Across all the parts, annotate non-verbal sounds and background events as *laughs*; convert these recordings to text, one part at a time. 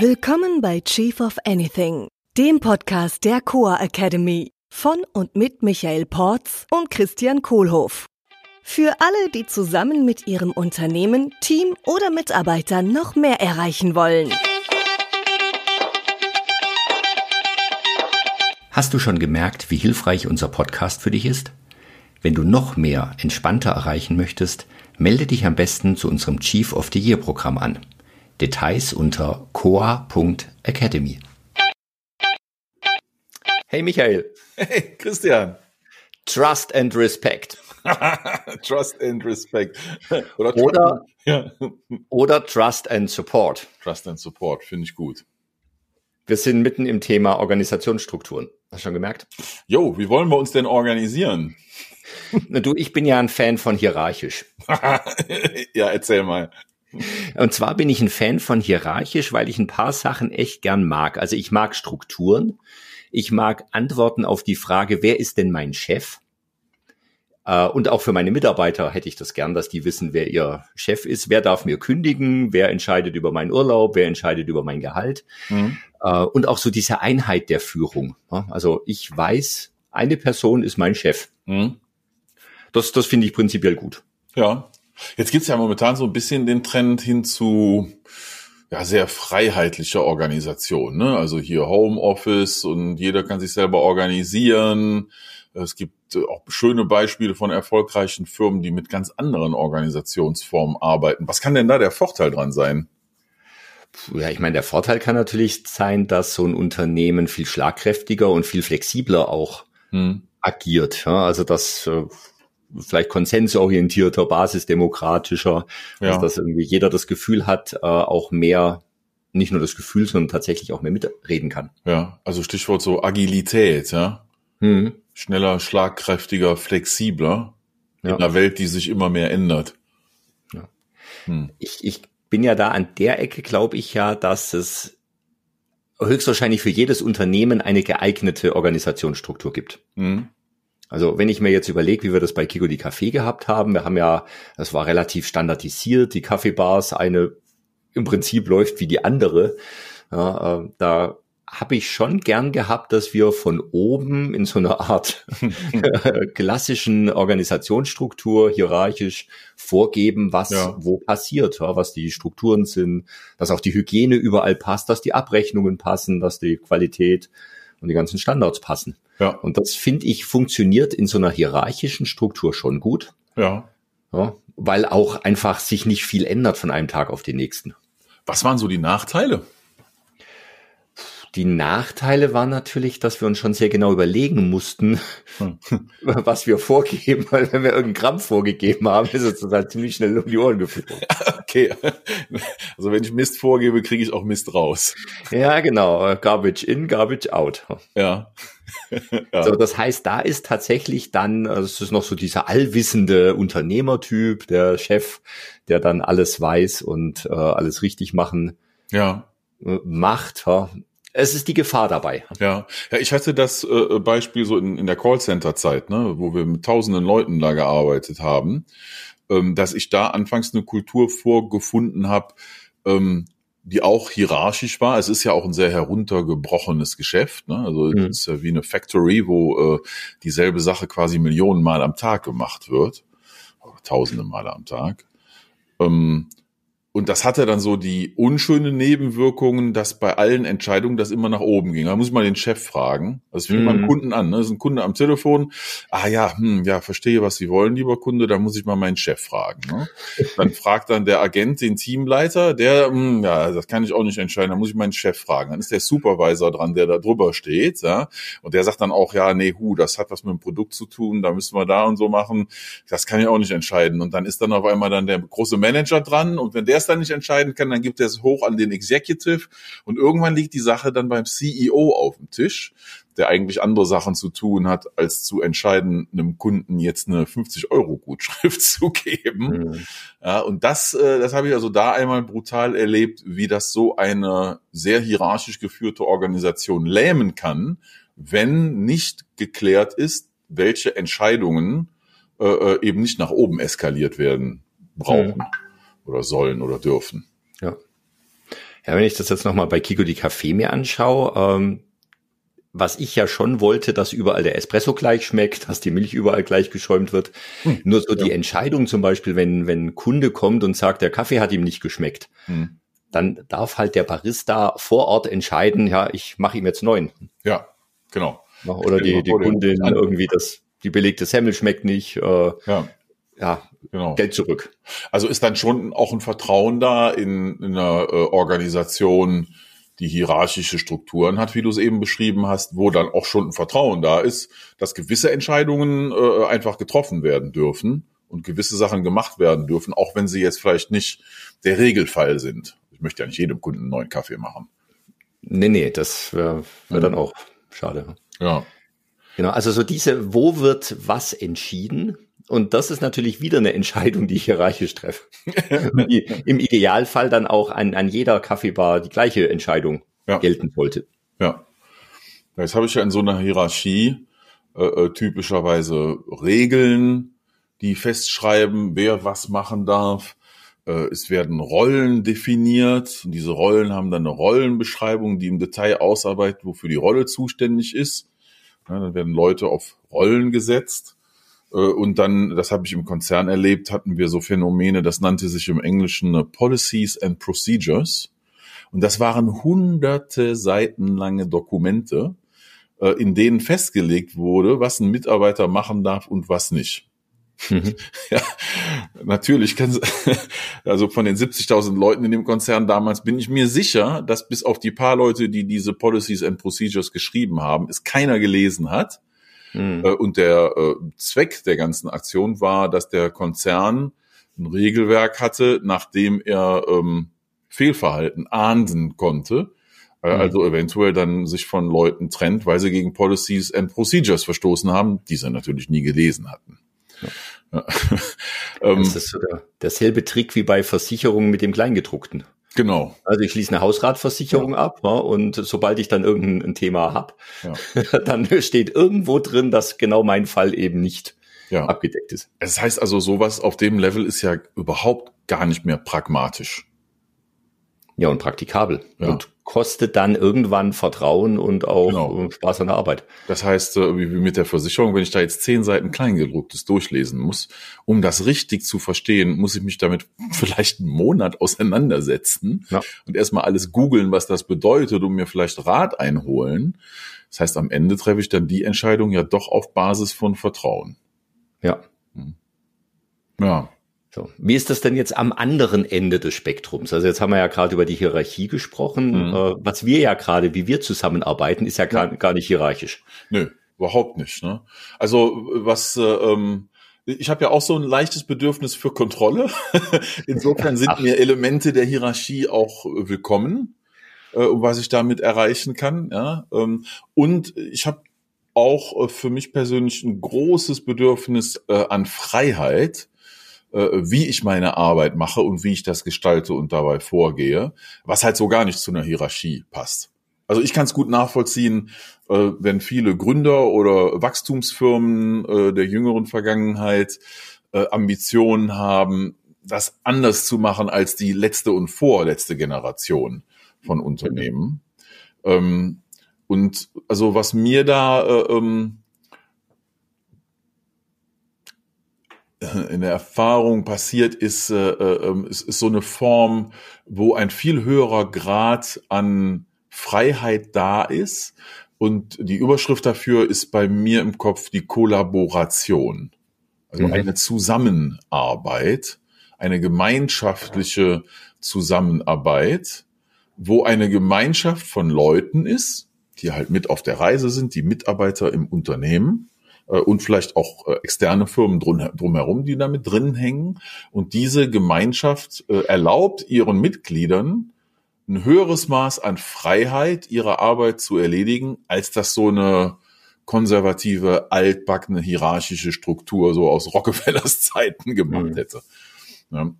Willkommen bei Chief of Anything, dem Podcast der Coa Academy von und mit Michael Porz und Christian Kohlhoff. Für alle, die zusammen mit ihrem Unternehmen, Team oder Mitarbeitern noch mehr erreichen wollen. Hast du schon gemerkt, wie hilfreich unser Podcast für dich ist? Wenn du noch mehr entspannter erreichen möchtest, melde dich am besten zu unserem Chief of the Year Programm an. Details unter coa.academy. Hey Michael. Hey Christian. Trust and Respect. *laughs* Trust and Respect. Oder, oder, ja. oder Trust and Support. Trust and Support, finde ich gut. Wir sind mitten im Thema Organisationsstrukturen. Hast du schon gemerkt? Jo, wie wollen wir uns denn organisieren? Na du, ich bin ja ein Fan von hierarchisch. *laughs* ja, erzähl mal. *laughs* Und zwar bin ich ein Fan von hierarchisch, weil ich ein paar Sachen echt gern mag. Also ich mag Strukturen. Ich mag Antworten auf die Frage, wer ist denn mein Chef? Äh, und auch für meine Mitarbeiter hätte ich das gern, dass die wissen, wer ihr Chef ist, wer darf mir kündigen, wer entscheidet über meinen Urlaub, wer entscheidet über mein Gehalt. Mhm. Äh, und auch so diese Einheit der Führung. Also ich weiß, eine Person ist mein Chef. Mhm. Das, das finde ich prinzipiell gut. Ja. Jetzt gibt's ja momentan so ein bisschen den Trend hin zu ja, sehr freiheitlicher Organisation. Ne? Also hier Homeoffice und jeder kann sich selber organisieren. Es gibt auch schöne Beispiele von erfolgreichen Firmen, die mit ganz anderen Organisationsformen arbeiten. Was kann denn da der Vorteil dran sein? Ja, ich meine, der Vorteil kann natürlich sein, dass so ein Unternehmen viel schlagkräftiger und viel flexibler auch hm. agiert. Ja, also dass äh, vielleicht konsensorientierter, basisdemokratischer, ja. dass, dass irgendwie jeder das Gefühl hat, äh, auch mehr, nicht nur das Gefühl, sondern tatsächlich auch mehr mitreden kann. Ja, also Stichwort so Agilität, ja. Hm. Schneller, schlagkräftiger, flexibler ja. in einer Welt, die sich immer mehr ändert. Ja. Hm. Ich, ich bin ja da an der Ecke, glaube ich ja, dass es höchstwahrscheinlich für jedes Unternehmen eine geeignete Organisationsstruktur gibt. Mhm. Also wenn ich mir jetzt überlege, wie wir das bei Kiko die Kaffee gehabt haben, wir haben ja, das war relativ standardisiert, die Kaffeebars, eine im Prinzip läuft wie die andere. Ja, äh, da habe ich schon gern gehabt, dass wir von oben in so einer Art *laughs* klassischen Organisationsstruktur hierarchisch vorgeben, was ja. wo passiert, ja, was die Strukturen sind, dass auch die Hygiene überall passt, dass die Abrechnungen passen, dass die Qualität und die ganzen Standards passen. Ja. Und das finde ich funktioniert in so einer hierarchischen Struktur schon gut. Ja. ja. Weil auch einfach sich nicht viel ändert von einem Tag auf den nächsten. Was waren so die Nachteile? Die Nachteile waren natürlich, dass wir uns schon sehr genau überlegen mussten, hm. *laughs* was wir vorgeben, weil wenn wir irgendeinen Gramm vorgegeben haben, ist es halt ziemlich schnell um die Ohren geflogen. *laughs* Okay. Also wenn ich Mist vorgebe, kriege ich auch Mist raus. Ja, genau. Garbage in, garbage out. Ja. ja. *laughs* So, das heißt, da ist tatsächlich dann, also es ist noch so dieser allwissende Unternehmertyp, der Chef, der dann alles weiß und äh, alles richtig machen ja. Äh, macht. Ja es ist die Gefahr dabei. Ja, ja ich hatte das äh, Beispiel so in, in der Callcenter-Zeit, ne, wo wir mit tausenden Leuten da gearbeitet haben, ähm, dass ich da anfangs eine Kultur vorgefunden habe, ähm, die auch hierarchisch war. Es ist ja auch ein sehr heruntergebrochenes Geschäft. Ne? Also mhm. es ist ja wie eine Factory, wo äh, dieselbe Sache quasi Millionen Mal am Tag gemacht wird. Tausende Male am Tag. Ähm, und das hatte dann so die unschönen Nebenwirkungen, dass bei allen Entscheidungen das immer nach oben ging. Da muss ich mal den Chef fragen. Also ich fing mm. beim Kunden an. Ne? Das ist ein Kunde am Telefon. Ah ja, hm, ja, verstehe, was Sie wollen, lieber Kunde. Da muss ich mal meinen Chef fragen. Ne? Dann *laughs* fragt dann der Agent den Teamleiter. Der, hm, ja, das kann ich auch nicht entscheiden. Da muss ich meinen Chef fragen. Dann ist der Supervisor dran, der da drüber steht. Ja? Und der sagt dann auch, ja, nee, hu, das hat was mit dem Produkt zu tun. Da müssen wir da und so machen. Das kann ich auch nicht entscheiden. Und dann ist dann auf einmal dann der große Manager dran. Und wenn der das dann nicht entscheiden kann, dann gibt er es hoch an den Executive und irgendwann liegt die Sache dann beim CEO auf dem Tisch, der eigentlich andere Sachen zu tun hat, als zu entscheiden, einem Kunden jetzt eine 50 Euro Gutschrift *laughs* zu geben. Mhm. Ja, und das, äh, das habe ich also da einmal brutal erlebt, wie das so eine sehr hierarchisch geführte Organisation lähmen kann, wenn nicht geklärt ist, welche Entscheidungen äh, äh eben nicht nach oben eskaliert werden brauchen. Mhm oder sollen oder dürfen. Ja. Ja, wenn ich das jetzt nochmal bei Kiko die Kaffee mir anschaue, ähm, was ich ja schon wollte, dass überall der Espresso gleich schmeckt, dass die Milch überall gleich geschäumt wird. Hm, Nur so ja. die Entscheidung zum Beispiel, wenn, wenn ein Kunde kommt und sagt, der Kaffee hat ihm nicht geschmeckt, hm. dann darf halt der Barista vor Ort entscheiden, ja, ich mache ihm jetzt neun. Ja, genau. Oder die, die Kundin irgendwie das, die belegte Semmel schmeckt nicht. Äh, ja. Ja, genau. Geld zurück. Also ist dann schon auch ein Vertrauen da in, in einer äh, Organisation, die hierarchische Strukturen hat, wie du es eben beschrieben hast, wo dann auch schon ein Vertrauen da ist, dass gewisse Entscheidungen äh, einfach getroffen werden dürfen und gewisse Sachen gemacht werden dürfen, auch wenn sie jetzt vielleicht nicht der Regelfall sind. Ich möchte ja nicht jedem Kunden einen neuen Kaffee machen. Nee, nee, das wäre wär dann auch schade. Ja. Genau, also so diese, wo wird was entschieden? Und das ist natürlich wieder eine Entscheidung, die ich hierarchisch treffe. *laughs* die Im Idealfall dann auch an, an jeder Kaffeebar die gleiche Entscheidung ja. gelten sollte. Ja. Jetzt habe ich ja in so einer Hierarchie äh, äh, typischerweise Regeln, die festschreiben, wer was machen darf. Äh, es werden Rollen definiert. Und diese Rollen haben dann eine Rollenbeschreibung, die im Detail ausarbeitet, wofür die Rolle zuständig ist. Ja, dann werden Leute auf Rollen gesetzt. Äh, und dann, das habe ich im Konzern erlebt, hatten wir so Phänomene, das nannte sich im Englischen äh, Policies and Procedures. Und das waren hunderte Seiten lange Dokumente, äh, in denen festgelegt wurde, was ein Mitarbeiter machen darf und was nicht. Mhm. *laughs* Ja, natürlich kann *laughs* also von den 70.000 Leuten in dem Konzern damals bin ich mir sicher, dass bis auf die paar Leute, die diese Policies and Procedures geschrieben haben, es keiner gelesen hat Mhm. Äh, und der äh, Zweck der ganzen Aktion war, dass der Konzern ein Regelwerk hatte, nachdem er ähm, Fehlverhalten ahnden konnte. Äh, mhm. Also eventuell dann sich von Leuten trennt, weil sie gegen Policies and Procedures verstoßen haben, die sie natürlich nie gelesen hatten. Ja. Ja. *laughs* Ähm, das ist so der, derselbe Trick wie bei Versicherungen mit dem Kleingedruckten. Genau. Also ich schließe eine Hausratversicherung ja. ab ja, und sobald ich dann irgendein Thema hab, ja. *laughs* dann steht irgendwo drin, dass genau mein Fall eben nicht abgedeckt ist. Es heißt also, sowas auf dem Level ist ja überhaupt gar nicht mehr pragmatisch. Ja, und praktikabel. Und kostet dann irgendwann Vertrauen und auch genau. Spaß an der Arbeit. Das heißt, äh, wie mit der Versicherung, wenn ich da jetzt zehn Seiten Kleingedrucktes durchlesen muss, um das richtig zu verstehen, muss ich mich damit *laughs* vielleicht einen Monat auseinandersetzen ja. und erstmal alles googeln, was das bedeutet, und mir vielleicht Rat einholen. Das heißt, am Ende treffe ich dann die Entscheidung ja doch auf Basis von Vertrauen. Ja. Hm. Ja. So. Wie ist das denn jetzt am anderen Ende des Spektrums? Also jetzt haben wir ja gerade über die Hierarchie gesprochen. Mhm. Äh, was wir ja gerade, wie wir zusammenarbeiten, ist ja gar, gar nicht hierarchisch. Nö, überhaupt nicht. Ne? Also was äh, ähm, ich habe ja auch so ein leichtes Bedürfnis für Kontrolle. *laughs* Insofern sind Ach. mir Elemente der Hierarchie auch willkommen, äh, was ich damit erreichen kann. Ja? Ähm, und ich habe auch äh, für mich persönlich ein großes Bedürfnis äh, an Freiheit wie ich meine Arbeit mache und wie ich das gestalte und dabei vorgehe, was halt so gar nicht zu einer Hierarchie passt. Also ich kann es gut nachvollziehen, äh, wenn viele Gründer oder Wachstumsfirmen äh, der jüngeren Vergangenheit Ambitionen haben, das anders zu machen als die letzte und vorletzte Generation von Unternehmen. Mhm. und also was mir da in der Erfahrung passiert, ist, äh, äh, ist, ist so eine Form, wo ein viel höherer Grad an Freiheit da ist. Und die Überschrift dafür ist bei mir im Kopf die Kollaboration. Also mhm. eine Zusammenarbeit, eine gemeinschaftliche Zusammenarbeit, wo eine Gemeinschaft von Leuten ist, die halt mit auf der Reise sind, die Mitarbeiter im Unternehmen äh, und vielleicht auch äh, externe Firmen drum, drumherum, die damit drin hängen. Und diese Gemeinschaft äh, erlaubt ihren Mitgliedern ein höheres Maß an Freiheit, ihre Arbeit zu erledigen, als das so eine konservative, altbackene, hierarchische Struktur so aus Rockefellers *laughs* Zeiten gemacht mhm. hätte. Ja.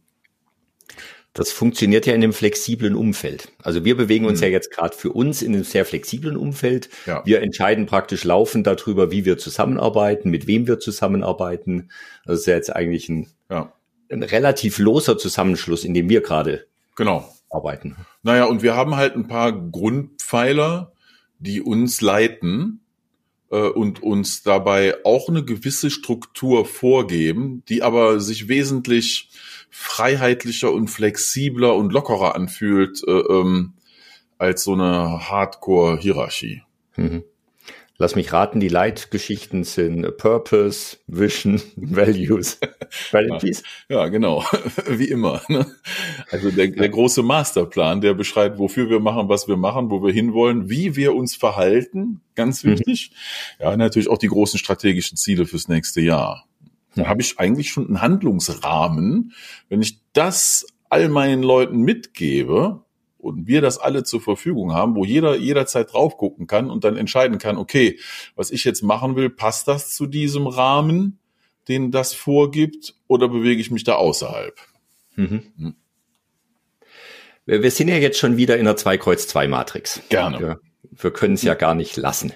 Das funktioniert ja in einem flexiblen Umfeld. Also wir bewegen uns mhm. ja jetzt gerade für uns in einem sehr flexiblen Umfeld. Ja. Wir entscheiden praktisch laufend darüber, wie wir zusammenarbeiten, mit wem wir zusammenarbeiten. Das ist ja jetzt eigentlich ein, ja. ein relativ loser Zusammenschluss, in dem wir gerade genau. arbeiten. Naja, und wir haben halt ein paar Grundpfeiler, die uns leiten äh, und uns dabei auch eine gewisse Struktur vorgeben, die aber sich wesentlich freiheitlicher und flexibler und lockerer anfühlt äh, ähm, als so eine Hardcore-Hierarchie. Mhm. Lass mich raten, die Leitgeschichten sind Purpose, Vision, *laughs* Values, *laughs* Values. Ja, ja, genau. *laughs* Wie immer. Ne? Also der, der große Masterplan, der beschreibt, wofür wir machen, was wir machen, wo wir hinwollen, wie wir uns verhalten, ganz mhm. wichtig. Mhm. Ja, natürlich auch die großen strategischen Ziele fürs nächste Jahr. Da habe ich eigentlich schon einen Handlungsrahmen. Wenn ich das all meinen Leuten mitgebe, und wir das alle zur Verfügung haben, wo jeder jederzeit drauf gucken kann und dann entscheiden kann, okay, was ich jetzt machen will, passt das zu diesem Rahmen, den das vorgibt, oder bewege ich mich da außerhalb? Mhm. Hm. Wir, sind ja jetzt schon wieder in der 2-Kreuz-2-Matrix. Gerne. Wir, wir können es ja gar nicht lassen.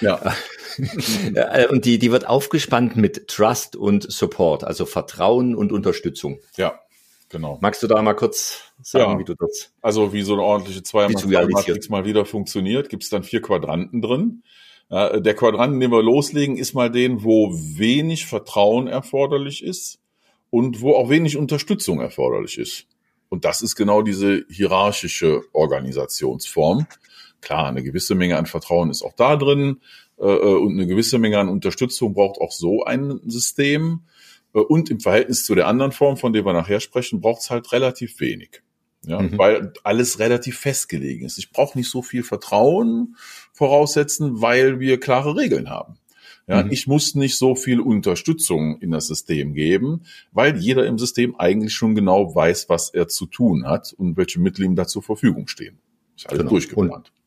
Ja. *laughs* *laughs* Äh, und die, die wird aufgespannt mit Trust und Support, also Vertrauen und Unterstützung. Ja. Genau. Magst du da mal kurz sagen, ja. wie du das? Also wie so eine ordentliche Zweier-Matrix mal wieder funktioniert, gibt es dann vier Quadranten drin. der Quadranten, den wir loslegen, ist mal den, wo wenig Vertrauen erforderlich ist und wo auch wenig Unterstützung erforderlich ist. Und das ist genau diese hierarchische Organisationsform. Klar, eine gewisse Menge an Vertrauen ist auch da drin äh, äh und eine gewisse Menge an Unterstützung braucht auch so ein System. Äh, und im Verhältnis zu der anderen Form, von der wir nachher sprechen, braucht es halt relativ wenig. Ja, mhm. weil alles relativ festgelegen ist. Ich brauche nicht so viel Vertrauen voraussetzen, weil wir klare Regeln haben. Ja, mhm. ich muss nicht so viel Unterstützung in das System geben, weil jeder im System eigentlich schon genau weiß, was er zu tun hat und welche Mittel ihm da zur Verfügung stehen. Ist alles genau. durchgeplant. Und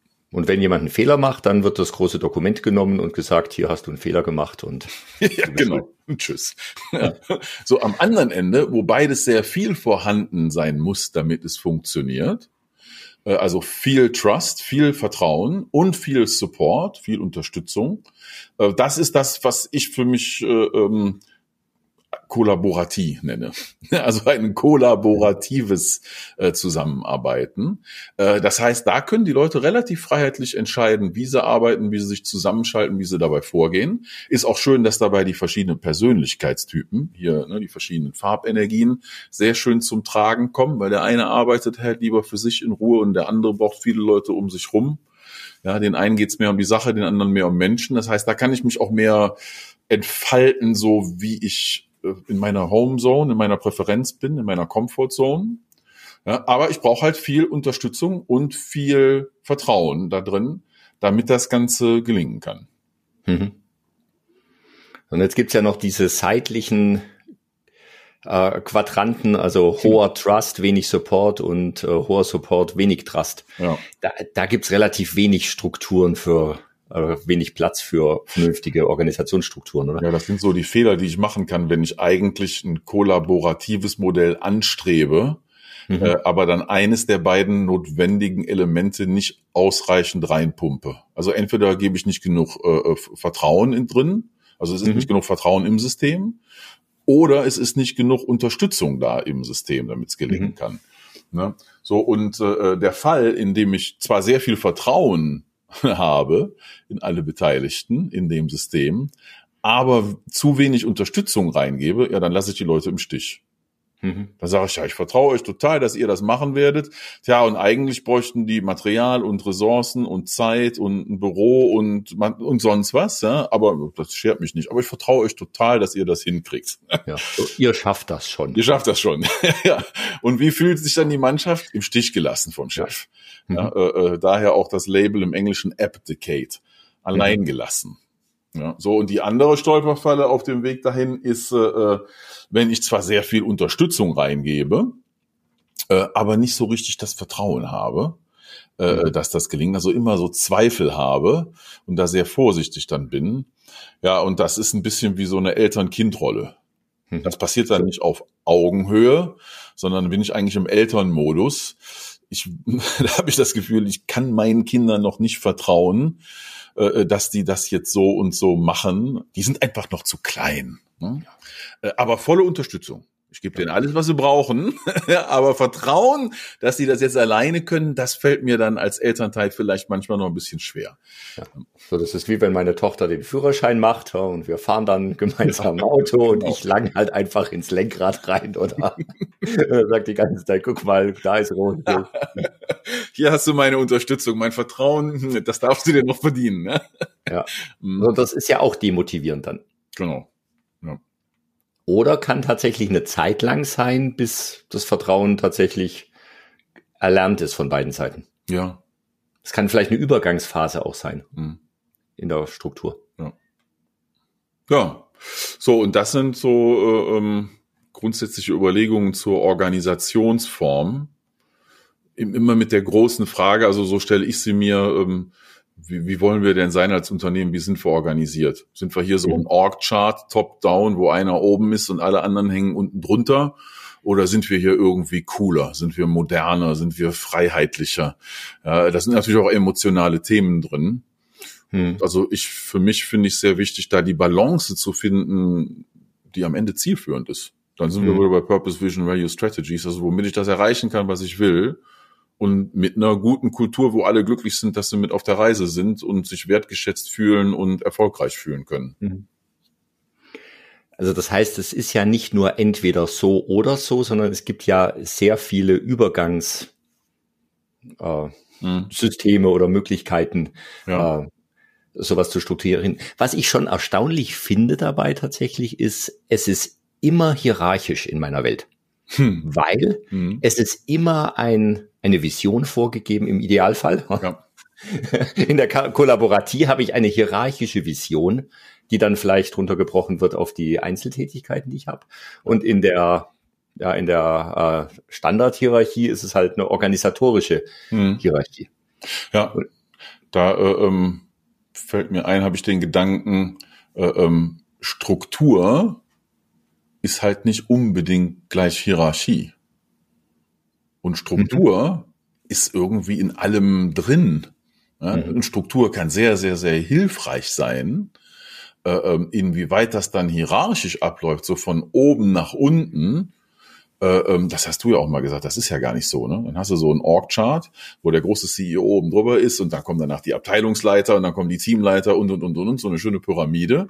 wenn jemand einen Fehler macht, dann wird das große Dokument genommen und gesagt, hier hast du einen Fehler gemacht und *laughs* ja, genau. Und tschüss. Ja. So am anderen Ende, wo beides sehr viel vorhanden sein muss, damit es funktioniert, äh, also viel Trust, viel Vertrauen und viel Support, viel Unterstützung. Äh, das ist das, was ich für mich äh, ähm, kollaborativ nenne. *laughs* Also ein kollaboratives äh, Zusammenarbeiten. Äh, das heißt, da können die Leute relativ freiheitlich entscheiden, wie sie arbeiten, wie sie sich zusammenschalten, wie sie dabei vorgehen. Ist auch schön, dass dabei die verschiedenen Persönlichkeitstypen, hier ne, die verschiedenen Farbenergien, sehr schön zum Tragen kommen, weil der eine arbeitet halt lieber für sich in Ruhe und der andere braucht viele Leute um sich rum. Ja, den einen geht's mehr um die Sache, den anderen mehr um Menschen. Das heißt, da kann ich mich auch mehr entfalten, so wie ich in meiner Home Zone, in meiner Präferenz bin, in meiner Comfort Zone. Ja, aber ich brauche halt viel Unterstützung und viel Vertrauen da drin, damit das Ganze gelingen kann. Mhm. Und jetzt gibt's ja noch diese seitlichen äh, Quadranten, also hoher Trust, wenig Support und äh, hoher Support, wenig Trust. Ja. Da, da gibt's relativ wenig Strukturen für äh, wenig Platz für vernünftige Organisationsstrukturen, oder? Ja, das sind so die Fehler, die ich machen kann, wenn ich eigentlich ein kollaboratives Modell anstrebe, mhm. äh, aber dann eines der beiden notwendigen Elemente nicht ausreichend reinpumpe. Also entweder gebe ich nicht genug äh, äh Vertrauen in drin, also es ist mhm. nicht genug Vertrauen im System, oder es ist nicht genug Unterstützung da im System, damit es gelingen mhm. kann. Ne? So, und äh, der Fall, in dem ich zwar sehr viel Vertrauen *laughs* habe in alle Beteiligten in dem System, aber zu wenig Unterstützung reingebe, ja, dann lasse ich die Leute im Stich. Mhm. Da sage ich, ja, ich vertraue euch total, dass ihr das machen werdet. Tja, und eigentlich bräuchten die Material und Ressourcen und Zeit und ein Büro und, und sonst was, ja. Aber das schert mich nicht. Aber ich vertraue euch total, dass ihr das hinkriegt. Ja, ihr schafft das schon. Ihr schafft das schon. *laughs* ja. Und wie fühlt sich dann die Mannschaft? Im Stich gelassen vom Chef. Mhm. Ja, äh, äh, daher auch das Label im Englischen Abdicate. Allein mhm. gelassen. Ja, so, und die andere Stolperfalle auf dem Weg dahin ist, äh, äh, wenn ich zwar sehr viel Unterstützung reingebe, äh, aber nicht so richtig das Vertrauen habe, äh, mhm. dass das gelingt, also immer so Zweifel habe und da sehr vorsichtig dann bin. Ja, und das ist ein bisschen wie so eine Eltern-Kind-Rolle. Mhm. Das passiert dann nicht auf Augenhöhe, sondern bin ich eigentlich im Elternmodus. Ich, *laughs* da habe ich das Gefühl, ich kann meinen Kindern noch nicht vertrauen äh, äh, dass die das jetzt so und so machen. Die sind einfach noch zu klein. Ne? Äh, aber volle Unterstützung. Ich gebe denen alles, was sie brauchen, *laughs* aber Vertrauen, dass sie das jetzt alleine können, das fällt mir dann als Elternteil vielleicht manchmal noch ein bisschen schwer. Ja. So, das ist wie wenn meine Tochter den Führerschein macht und wir fahren dann *laughs* gemeinsam im Auto und genau. ich lang halt einfach ins Lenkrad rein oder *laughs* sagt die ganze Zeit, guck mal, da ist rot. Hier hast du meine Unterstützung, mein Vertrauen, das darfst du dir noch verdienen. Ne? Ja, und das ist ja auch demotivierend dann. Genau. Oder kann tatsächlich eine Zeit lang sein, bis das Vertrauen tatsächlich erlernt ist von beiden Seiten. Ja. Es kann vielleicht eine Übergangsphase auch sein mhm. in der Struktur. Ja. Ja. So, und das sind so äh, ähm, grundsätzliche Überlegungen zur Organisationsform. Immer mit der großen Frage, also so stelle ich sie mir, ähm, wie, wie wollen wir denn sein als Unternehmen? Wie sind wir organisiert? Sind wir hier so ein Org-Chart, top-down, wo einer oben ist und alle anderen hängen unten drunter? Oder sind wir hier irgendwie cooler? Sind wir moderner? Sind wir freiheitlicher? Ja, das sind natürlich auch emotionale Themen drin. Hm. Also ich, für mich finde ich sehr wichtig, da die Balance zu finden, die am Ende zielführend ist. Dann sind hm. wir wieder bei Purpose, Vision, Value, Strategies, also womit ich das erreichen kann, was ich will und mit einer guten Kultur, wo alle glücklich sind, dass sie mit auf der Reise sind und sich wertgeschätzt fühlen und erfolgreich fühlen können. Mhm. Also das heißt, es ist ja nicht nur entweder so oder so, sondern es gibt ja sehr viele Übergangssysteme äh, mhm. oder Möglichkeiten, ja. äh, sowas zu strukturieren. Was ich schon erstaunlich finde dabei tatsächlich ist, es ist immer hierarchisch in meiner Welt. Hm. Weil hm. es ist immer ein eine Vision vorgegeben im Idealfall. Ja. *laughs* In der Kollaboratie habe ich eine hierarchische Vision, die dann vielleicht runtergebrochen wird auf die Einzeltätigkeiten, die ich habe. Und in der ja, in der äh, Standardhierarchie ist es halt eine organisatorische hm. Hierarchie. Ja, da äh, ähm, fällt mir ein, habe ich den Gedanken, äh, ähm, Struktur ist halt nicht unbedingt gleich Hierarchie. Und Struktur mhm. ist irgendwie in allem drin. Ja? Mhm. Und Struktur kann sehr, sehr, sehr hilfreich sein. Äh, ähm, inwieweit das dann hierarchisch abläuft, so von oben nach unten, äh, ähm, das hast du ja auch mal gesagt, das ist ja gar nicht so. Ne? Dann hast du so einen Org-Chart, wo der große CEO oben drüber ist und dann kommen danach die Abteilungsleiter und dann kommen die Teamleiter und, und, und, und, und so eine schöne Pyramide.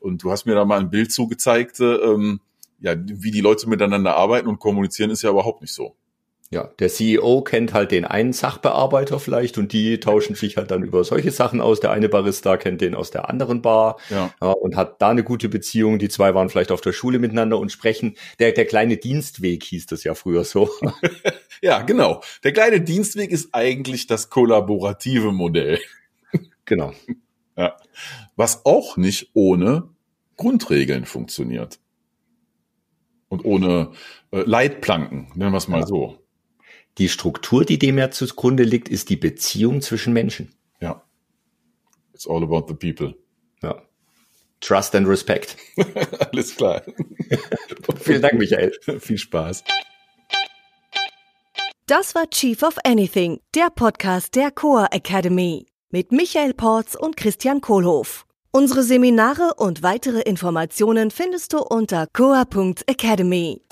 Und du hast mir da mal ein Bild zugezeigt, äh, ähm, ja, wie die Leute miteinander arbeiten und kommunizieren, ist ja überhaupt nicht so. Ja, der CEO kennt halt den einen Sachbearbeiter vielleicht und die tauschen sich halt dann über solche Sachen aus. Der eine Barista kennt den aus der anderen Bar ja. ja. und hat da eine gute Beziehung. Die zwei waren vielleicht auf der Schule miteinander und sprechen. Der, der kleine Dienstweg hieß das ja früher so. *laughs* ja, genau. Der kleine Dienstweg ist eigentlich das kollaborative Modell. genau. Ja. Was auch nicht ohne Grundregeln funktioniert. Und ohne äh, Leitplanken, nennen wir es mal ja. so. Die Struktur, die dem ja zugrunde liegt, ist die Beziehung zwischen Menschen. Ja. It's all about the people. Ja. Trust and Respect. *laughs* Alles klar. *laughs* Vielen Dank, Michael. *laughs* Viel Spaß. Das war Chief of Anything, der Podcast der Coa Academy mit Michael Porz und Christian Kohlhoff. Unsere Seminare und weitere Informationen findest du unter coa.academy.